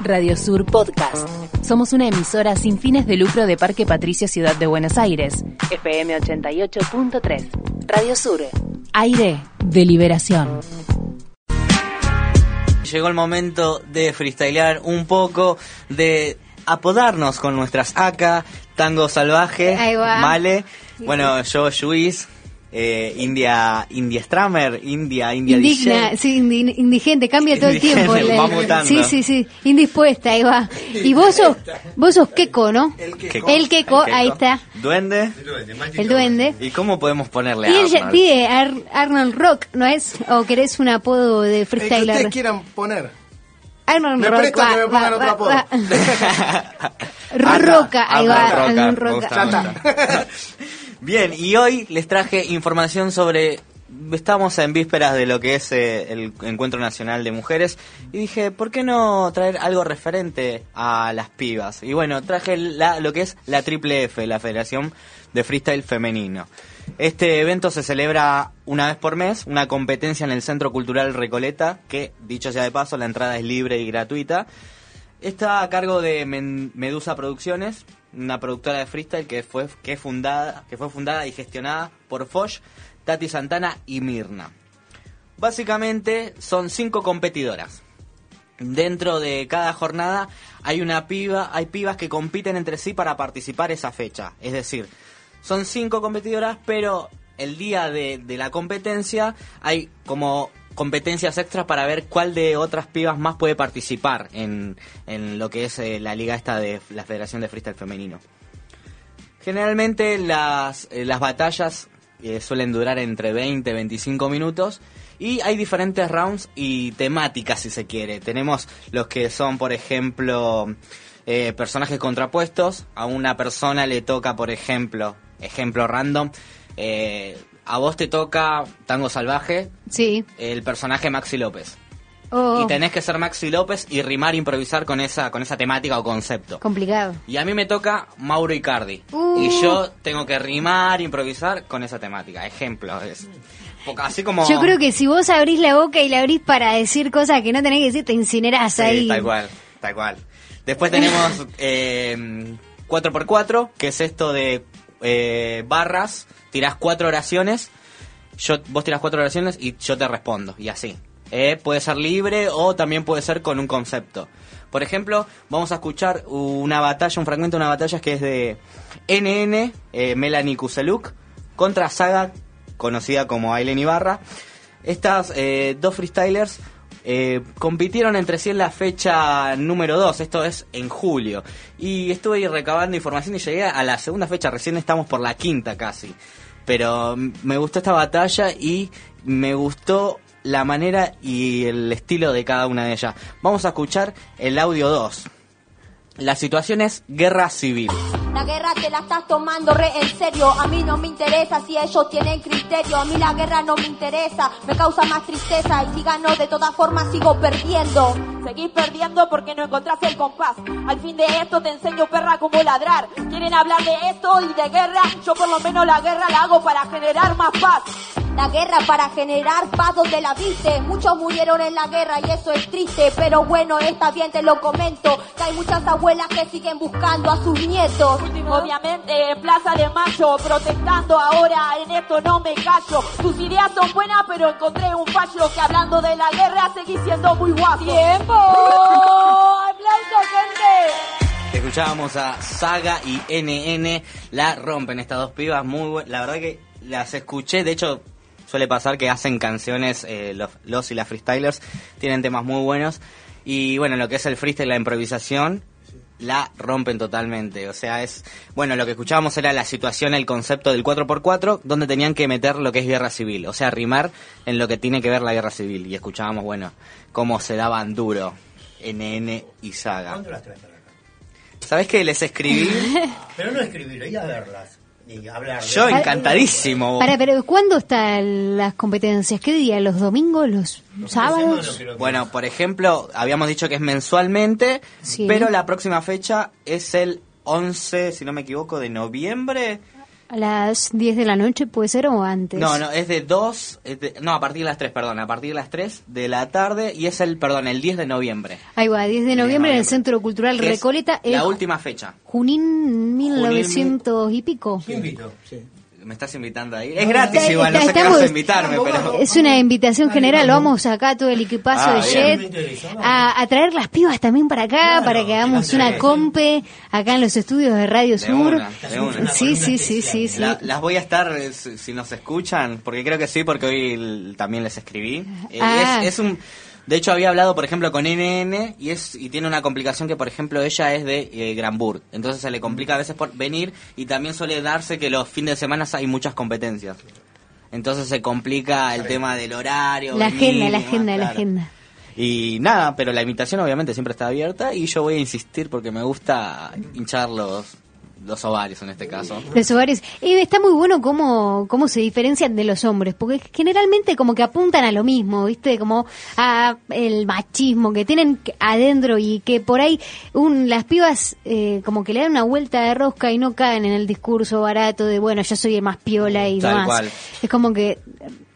Radio Sur Podcast. Somos una emisora sin fines de lucro de Parque Patricio Ciudad de Buenos Aires. FM 88.3. Radio Sur. Aire de liberación. Llegó el momento de freestylear un poco, de apodarnos con nuestras AK, Tango Salvaje. Male. Bueno, yo, Luis, eh, India, India Stramer, India, India Indigna, DJ. sí, indi- indigente, cambia todo el Indigente, tiempo. la- va sí, sí, sí, indispuesta, ahí va. Y vos sos, vos sos Keko, ¿no? Queco. El Keko, ahí está, Duende. el duende. ¿Y cómo podemos ponerle Y Arnold? pide Ar- Arnold Rock, ¿no es? ¿O querés un apodo de El que freestyler? ustedes quieran poner. Arnold Me Rock. presta que me pongan va, otro va, apodo. va. Roca, ahí va, me Roca. Bien, y hoy les traje información sobre... Estamos en vísperas de lo que es eh, el Encuentro Nacional de Mujeres y dije, ¿por qué no traer algo referente a las pibas? Y bueno, traje lo que es la Triple F, la Federación de Freestyle Femenino. Este evento se celebra una vez por mes, una competencia en el Centro Cultural Recoleta, que, dicho sea de paso, la entrada es libre y gratuita. Está a cargo de Medusa Producciones, una productora de freestyle que fue, que, fundada, que fue fundada y gestionada por Foch, Tati Santana y Mirna. Básicamente son cinco competidoras. Dentro de cada jornada hay una piba, hay pibas que compiten entre sí para participar esa fecha. Es decir, son cinco competidoras, pero el día de, de la competencia hay como competencias extras para ver cuál de otras pibas más puede participar en, en lo que es eh, la liga esta de la Federación de Freestyle Femenino. Generalmente las, eh, las batallas eh, suelen durar entre 20 y 25 minutos y hay diferentes rounds y temáticas si se quiere. Tenemos los que son, por ejemplo, personajes contrapuestos. A una persona le toca, por ejemplo, ejemplo random, a vos te toca Tango Salvaje, Sí. el personaje Maxi López. Oh, Y tenés que ser Maxi López y rimar, improvisar con esa, con esa temática o concepto. complicado. Y a mí me toca Mauro Icardi. Uh. Y yo tengo que rimar, improvisar con esa temática. Ejemplo. Es, así como... Yo creo que si vos abrís la boca y la abrís para decir cosas que no tenés que decir, te incinerás Sí, ahí. tal cual, tal cual. Después tenemos eh, 4x4, que es esto de eh, barras. Tirás cuatro oraciones. Yo, vos tirás cuatro oraciones y yo te respondo. Y así. Eh, puede ser libre o también puede ser con un concepto. Por ejemplo, vamos a escuchar una batalla, un fragmento de una batalla que es de NN, eh, Melanie Kuseluk, contra Saga, conocida como Aileen Ibarra. Estas dos freestylers eh, compitieron entre sí en la fecha número 2, esto es en julio. Y estuve recabando información y llegué a la segunda fecha, recién estamos por la quinta casi. Pero me gustó esta batalla y me gustó la manera y el estilo de cada una de ellas. Vamos a escuchar el audio 2. La situación es guerra civil. La guerra te la estás tomando re en serio. A mí no me interesa si ellos tienen criterio. A mí la guerra no me interesa. Me causa más tristeza. Y si gano, de todas formas sigo perdiendo. Seguís perdiendo porque no encontraste el compás. Al fin de esto te enseño, perra, cómo ladrar. Quieren hablar de esto y de guerra. Yo por lo menos la guerra la hago para generar más paz. La guerra para generar paz donde la viste. Muchos murieron en la guerra y eso es triste. Pero bueno, está bien, te lo comento. Que hay muchas abuelas que siguen buscando a sus nietos. Obviamente, en Plaza de Mayo, protestando ahora, en esto no me callo. Tus ideas son buenas, pero encontré un fallo que hablando de la guerra seguís siendo muy guapo. ¡Tiempo! ¡Aplauso, gente! Escuchábamos a Saga y NN, la rompen estas dos pibas, muy bu- La verdad que las escuché, de hecho suele pasar que hacen canciones, eh, los, los y las freestylers tienen temas muy buenos. Y bueno, lo que es el freestyle, la improvisación, la rompen totalmente. O sea, es. Bueno, lo que escuchábamos era la situación, el concepto del 4x4, donde tenían que meter lo que es guerra civil. O sea, rimar en lo que tiene que ver la guerra civil. Y escuchábamos, bueno, cómo se daban duro NN y Saga. ¿Cuándo las traes para acá? ¿Sabes que les escribí? Pero no escribir, ir a verlas y hablar. de- Yo encantadísimo. Para, pero ¿cuándo están las competencias? ¿Qué día? ¿Los domingos? ¿Los sábados? Bueno, por ejemplo, habíamos dicho que es mensualmente, Sí. pero la próxima fecha es el 11, si no me equivoco, de noviembre. A las 10 de la noche puede ser o antes. No, no, es de 2, no, a partir de las 3, perdón, a partir de las 3 de la tarde y es el, perdón, el 10 de noviembre. Ahí va, 10 de noviembre en el Centro Cultural que es Recoleta. La última fecha. Junín 1900 y pico. Invito, sí. Me estás invitando ahí. Es gratis Está- igual, no sé está- qué vas a estamos- invitarme, pero... Es una invitación general, vamos acá todo el equipazo Ah, de bien. Jet a, a traer las pibas también para acá, para que hagamos una compe acá en los estudios de Radio De Sur. una, de una. Sí, sí, sí, sí, sí. La- las voy a estar, eh, si si nos escuchan, porque creo que sí, porque hoy también les escribí. Eh, Ah. es, es un, de hecho, había hablado, por ejemplo, con NN y es y tiene una complicación que, por ejemplo, ella es de eh, Granburg. Entonces se le complica a veces por venir y también suele darse que los fines de semana hay muchas competencias. Entonces se complica el tema del horario. La venir agenda, y la demás, agenda, la agenda. Y nada, pero la invitación obviamente siempre está abierta y yo voy a insistir porque me gusta hinchar los, los ovarios en este caso. Los ovarios. Y está muy bueno cómo, cómo se diferencian de los hombres, porque generalmente como que apuntan a lo mismo, ¿viste? Como a el machismo que tienen adentro y que por ahí un, las pibas eh, como que le dan una vuelta de rosca y no caen en el discurso barato de, bueno, yo soy el más piola y Tal demás. cual. Es como que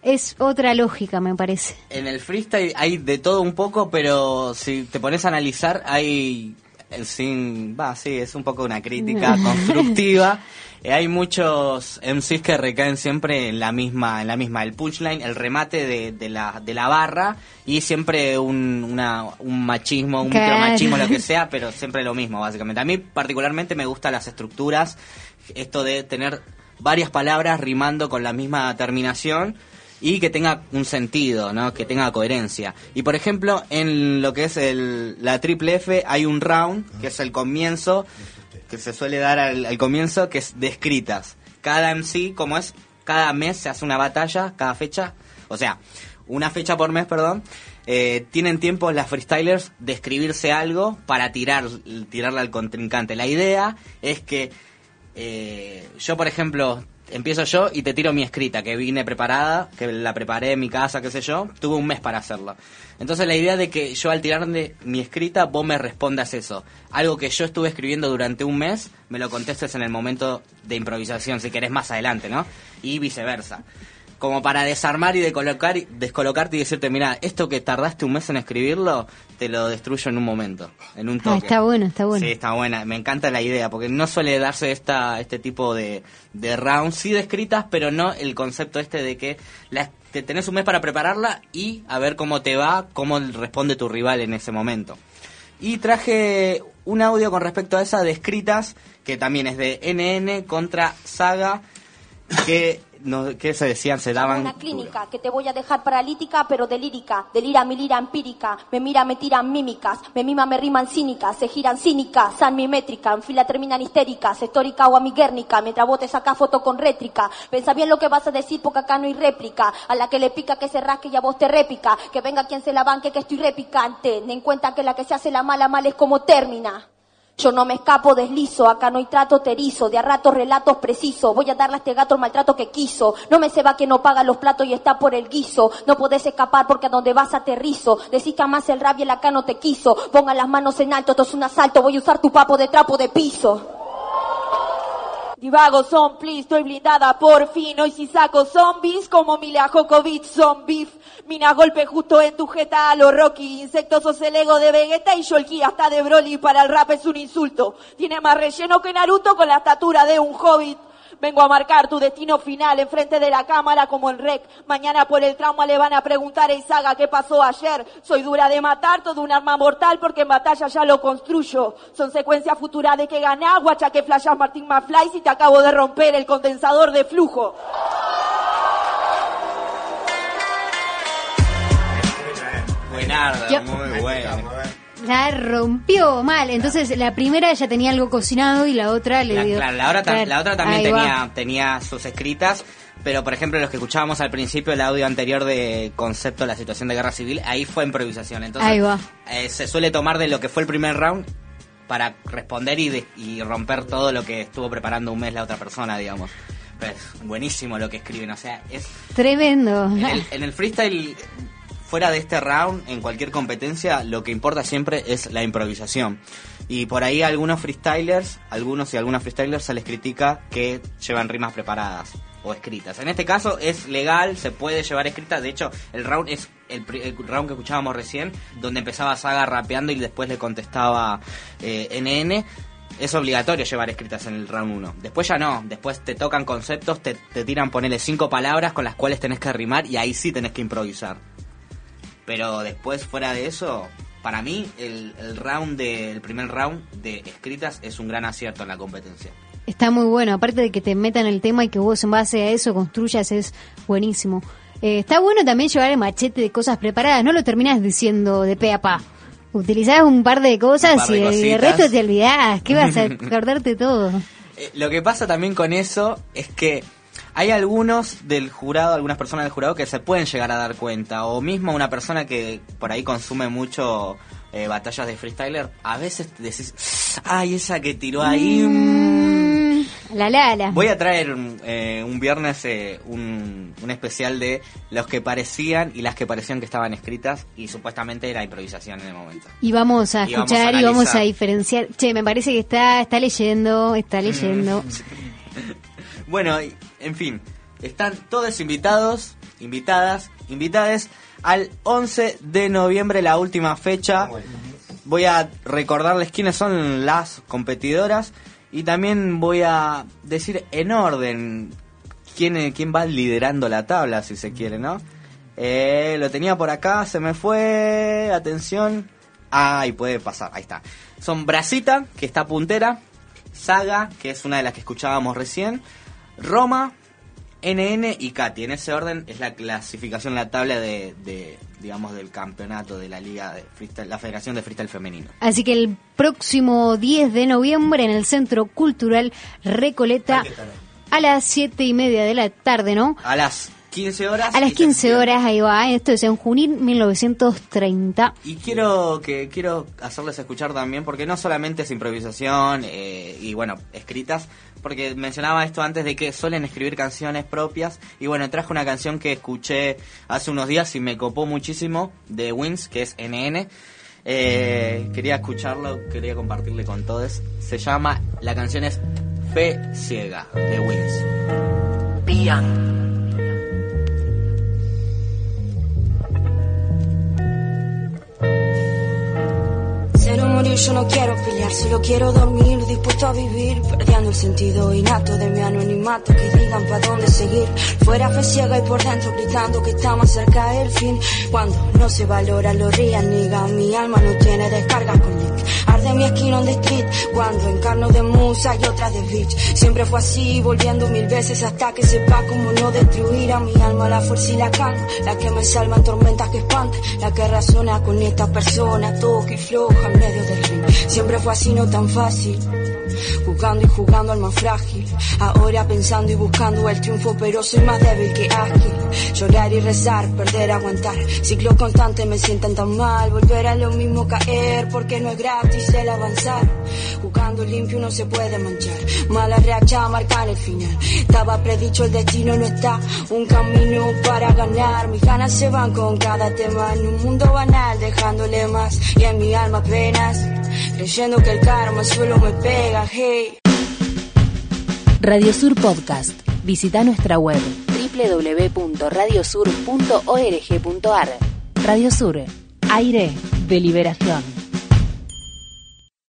es otra lógica, me parece. En el freestyle hay de todo un poco, pero si te pones a analizar, hay sin, va, sí, es un poco una crítica constructiva. Eh, hay muchos MCs que recaen siempre en la misma, en la misma, el punchline, el remate de, de la, de la barra y siempre un, una, un machismo, un Claro. micromachismo, lo que sea, pero siempre lo mismo, básicamente. A mí particularmente me gustan las estructuras, esto de tener varias palabras rimando con la misma terminación y que tenga un sentido, ¿no? Que tenga coherencia. Y por ejemplo, en lo que es el, la triple F hay un round, que es el comienzo, que se suele dar al, comienzo, que es de escritas. Cada MC, como es, cada mes se hace una batalla, cada fecha, o sea, una fecha por mes, perdón. eh, tienen tiempo las freestylers de escribirse algo para tirar, tirarle al contrincante. La idea es que eh, yo, por ejemplo, empiezo yo y te tiro mi escrita, que vine preparada, que la preparé en mi casa, qué sé yo, tuve un mes para hacerlo. Entonces la idea de que yo al tirarme mi escrita, vos me respondas eso. Algo que yo estuve escribiendo durante un mes, me lo contestes en el momento de improvisación, si querés más adelante, ¿no? Y viceversa. Como para desarmar y decolocar, descolocarte y decirte, mira, esto que tardaste un mes en escribirlo, te lo destruyo en un momento, en un toque. Ah, está bueno, está bueno. Sí, está buena. Me encanta la idea, porque no suele darse esta, este tipo de, de rounds, sí descritas, pero no el concepto este de que la, te tenés un mes para prepararla y a ver cómo te va, cómo responde tu rival en ese momento. Y traje un audio con respecto a esa de escritas, que también es de NN contra Saga, que, no, que se decían, se daban... Una clínica que te voy a dejar paralítica, pero delírica. Delira mi lira empírica. Me mira, me tiran mímicas. Me mima, me riman cínicas. Se giran cínicas, san mimétrica. En fila terminan histéricas. Histórica o amiguérnica. Mientras vos te sacas foto con rétrica. Pensa bien lo que vas a decir porque acá no hay réplica. A la que le pica que se rasque y a vos te réplica. Que venga quien se la banque que estoy repicante. Ten en cuenta que la que se hace la mala mal es como termina. Yo no me escapo, deslizo, acá no hay trato terizo, de a ratos relatos precisos, voy a darle a este gato el maltrato que quiso, no me se va que no paga los platos y está por el guiso, no podés escapar porque a donde vas aterrizo, decís que amas el rap y el acá no te quiso, pongan las manos en alto, esto es un asalto, voy a usar tu papo de trapo de piso. Divago please, estoy blindada por fin. Hoy si saco zombies como Mila Jokovic, zombie. Mina golpe justo en tu jeta a lo Rocky. Insectos sos el ego de Vegeta y Yolki hasta de Broly. Para el rap es un insulto. Tiene más relleno que Naruto con la estatura de un hobbit. Vengo a marcar tu destino final enfrente de la cámara como el rec. Mañana por el trauma le van a preguntar a Isaga qué pasó ayer. Soy dura de matar, todo un arma mortal porque en batalla ya lo construyo. Son secuencias futuras de que ganás, guacha que flashas Martín McFly si te acabo de romper el condensador de flujo. Buenarda, muy bueno. La rompió mal. Entonces, la primera ya tenía algo cocinado y la otra le La, dio. claro, la, otra, la también tenía, tenía sus escritas, pero por ejemplo los que escuchábamos al principio, el audio anterior de concepto de la situación de guerra civil, ahí fue improvisación. Entonces Ahí va. eh, se suele tomar de lo que fue el primer round para responder y, de- y romper todo lo que estuvo preparando un mes la otra persona, digamos. Pero es buenísimo lo que escriben, o sea, es Tremendo. en el, en el freestyle fuera de este round, en cualquier competencia, lo que importa siempre es la improvisación. Y por ahí algunos freestylers, algunos y algunas freestylers se les critica que llevan rimas preparadas o escritas. En este caso es legal, se puede llevar escritas. De hecho, el round es el, round que escuchábamos recién, donde empezaba Saga rapeando y después le contestaba eh, NN. Es obligatorio llevar escritas en el round 1. Después ya no. Después te tocan conceptos, te, te tiran, ponele cinco palabras con las cuales tenés que rimar y ahí sí tenés que improvisar. Pero después, fuera de eso, para mí, el, el round de, el primer round de escritas es un gran acierto en la competencia. Está muy bueno, aparte de que te metan el tema y que vos en base a eso construyas, es buenísimo. Eh, está bueno también llevar el machete de cosas preparadas, no lo terminas diciendo de pe a pa. Utilizás un par de cosas par de y el resto te olvidás, que vas a acordarte todo. Eh, lo que pasa también con eso es que hay algunos del jurado, algunas personas del jurado que se pueden llegar a dar cuenta, o mismo una persona que por ahí consume mucho eh, batallas de freestyler, a veces te decís, ay, esa que tiró ahí. mm". Mm, la la la. Voy a traer un, eh, un viernes eh, un, un especial de los que parecían y las que parecían que estaban escritas y supuestamente era improvisación en el momento. Y vamos a Y vamos escuchar a y vamos a diferenciar. Che, me parece que está, está leyendo, Mm. está leyendo. Bueno, en fin, están todos invitados, invitadas, invitades al 11 de noviembre, la última fecha. Voy a recordarles quiénes son las competidoras y también voy a decir en orden quién, quién va liderando la tabla, si se quiere, ¿no? Eh, lo tenía por acá, se me fue, atención. Ay, puede pasar, ahí está. Son Brasita, que está puntera, Saga, que es una de las que escuchábamos recién, Roma, NN y Katy. En ese orden es la clasificación, la tabla de, de, digamos, del campeonato de la liga de freestyle, la Federación de Freestyle Femenino. Así que el próximo 10 de noviembre en el Centro Cultural Recoleta a las 7 y media de la tarde, ¿no? A las 15 horas. A las y 15 se- horas, ahí va. Esto es en Junín 1930. Y quiero que quiero hacerles escuchar también, porque no solamente es improvisación eh, y bueno, escritas, porque mencionaba esto antes de que suelen escribir canciones propias. Y bueno, traje una canción que escuché hace unos días y me copó muchísimo de Wins, que es NN. Eh, quería escucharlo, quería compartirle con todos. Se llama, la canción es Fe Ciega de Wins. Cero morir, yo no quiero pelear, solo quiero dormir, dispuesto a vivir, perdiendo el sentido innato de mi anonimato, que digan para dónde seguir. Fuera fe ciega y por dentro gritando que estamos cerca del fin. Cuando no se valora lo rían, niga, mi alma no tiene descargas con Arde mi esquina on the street, cuando encarno de musa y otra de bitch. Siempre fue así, volviendo mil veces hasta que sepa cómo no destruir a mi alma, la fuerza y la calma, la que me salva en tormentas que espantan, la que razona con esta persona, y floja en medio del ring. Siempre fue así, no tan fácil. Jugando y jugando al más frágil. Ahora pensando y buscando el triunfo, pero soy más débil que ágil. Llorar y rezar, perder, aguantar. Ciclo constante, me sientan tan mal. Volver a lo mismo caer, porque no es gratis el avanzar. Jugando limpio no se puede manchar. Mala racha marcan el final. Estaba predicho, el destino no está. Un camino para ganar. Mis ganas se van con cada tema. En un mundo banal, dejándole más. Y en mi alma apenas. Creyendo que el karma solo me pega, hey. Radio Sur Podcast. Visita nuestra web www.radiosur.org.ar. Radio Sur. Aire de liberación.